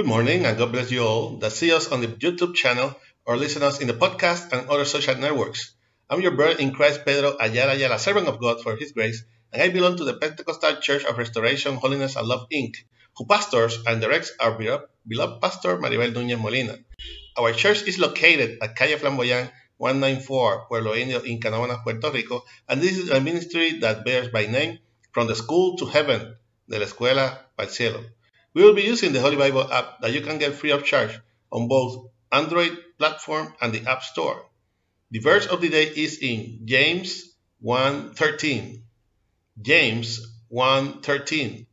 Good morning and God bless you all that see us on the YouTube channel or listen us in the podcast and other social networks. I'm your brother in Christ, Pedro Ayala Ayala, servant of God for His grace, and I belong to the Pentecostal Church of Restoration, Holiness, and Love, Inc., who pastors and directs our beloved pastor, Maribel Núñez Molina. Our church is located at Calle Flamboyant 194, Pueblo Indio, in Canóvanas, Puerto Rico, and this is a ministry that bears by name From the School to Heaven, de la Escuela al Cielo. We will be using the Holy Bible app that you can get free of charge on both Android platform and the App Store. The verse of the day is in James 1:13. James 1:13.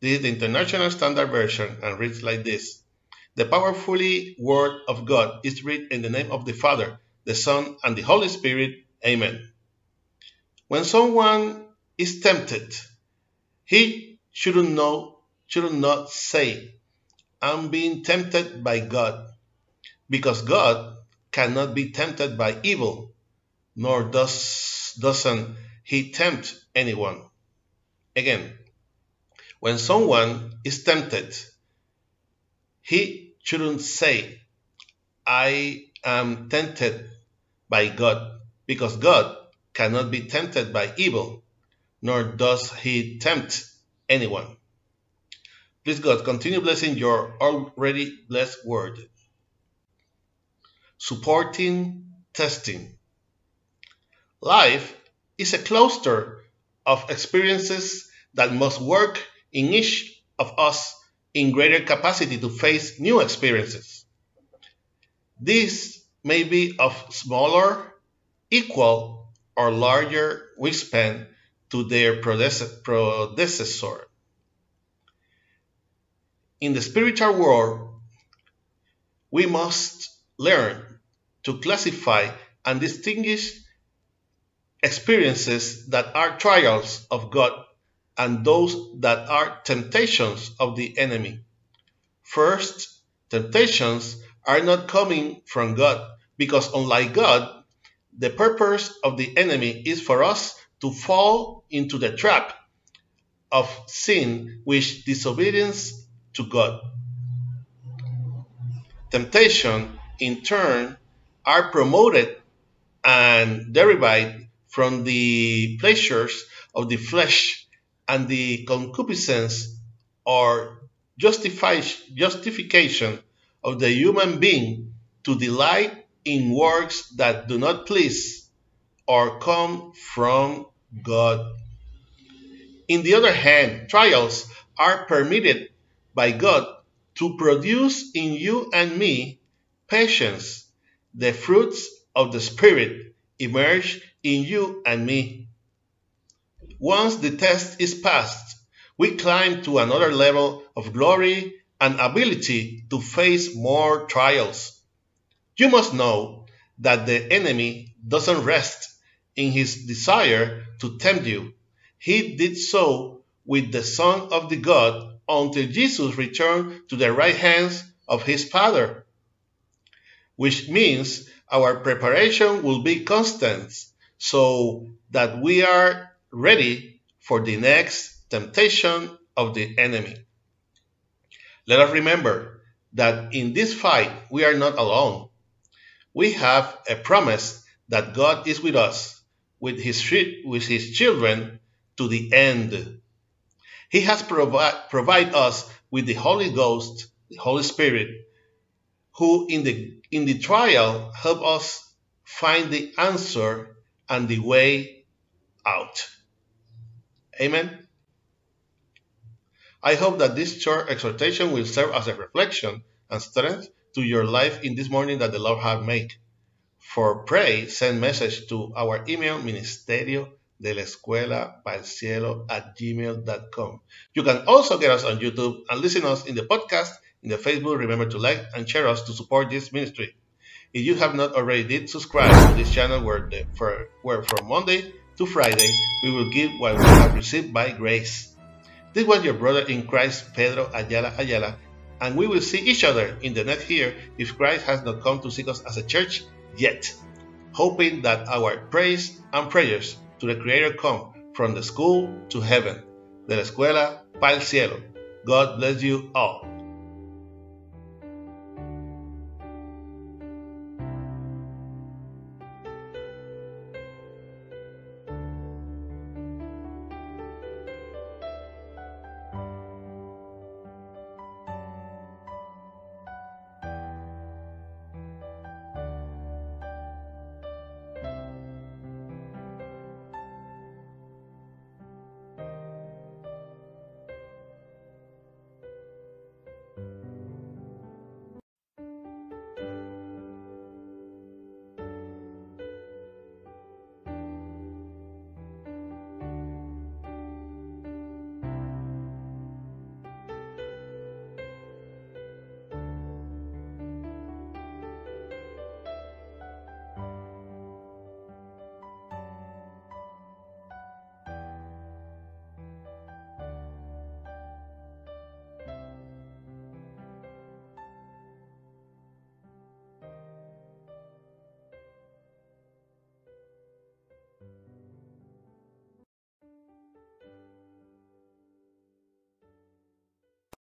This is the International Standard Version and reads like this. The powerfully word of God is read in the name of the Father, the Son, and the Holy Spirit. Amen. When someone is tempted, he shouldn't know should not say, I'm being tempted by God, because God cannot be tempted by evil, nor does, doesn't he tempt anyone. Again, when someone is tempted, he shouldn't say, I am tempted by God, because God cannot be tempted by evil, nor does he tempt anyone. Please God, continue blessing your already blessed word. Supporting testing. Life is a cluster of experiences that must work in each of us in greater capacity to face new experiences. These may be of smaller, equal, or larger wingspan to their predecessor in the spiritual world, we must learn to classify and distinguish experiences that are trials of God and those that are temptations of the enemy. First, temptations are not coming from God because, unlike God, the purpose of the enemy is for us to fall into the trap of sin, which disobedience to God. Temptation, in turn, are promoted and derived from the pleasures of the flesh and the concupiscence or justification of the human being to delight in works that do not please or come from God. In the other hand, trials are permitted by God to produce in you and me patience, the fruits of the Spirit emerge in you and me. Once the test is passed, we climb to another level of glory and ability to face more trials. You must know that the enemy doesn't rest in his desire to tempt you. He did so with the Son of the God until Jesus returned to the right hands of his Father, which means our preparation will be constant so that we are ready for the next temptation of the enemy. Let us remember that in this fight we are not alone. We have a promise that God is with us, with his, with his children to the end. He has provided provide us with the Holy Ghost, the Holy Spirit, who in the in the trial help us find the answer and the way out. Amen. I hope that this short exhortation will serve as a reflection and strength to your life in this morning that the Lord has made. For pray, send message to our email ministerio de la escuela para el cielo at gmail.com. You can also get us on YouTube and listen us in the podcast, in the Facebook. Remember to like and share us to support this ministry. If you have not already did, subscribe to this channel where, the, for, where from Monday to Friday we will give what we have received by grace. This was your brother in Christ, Pedro Ayala Ayala, and we will see each other in the next year if Christ has not come to seek us as a church yet, hoping that our praise and prayers to the Creator come from the school to heaven, de la escuela para el cielo. God bless you all.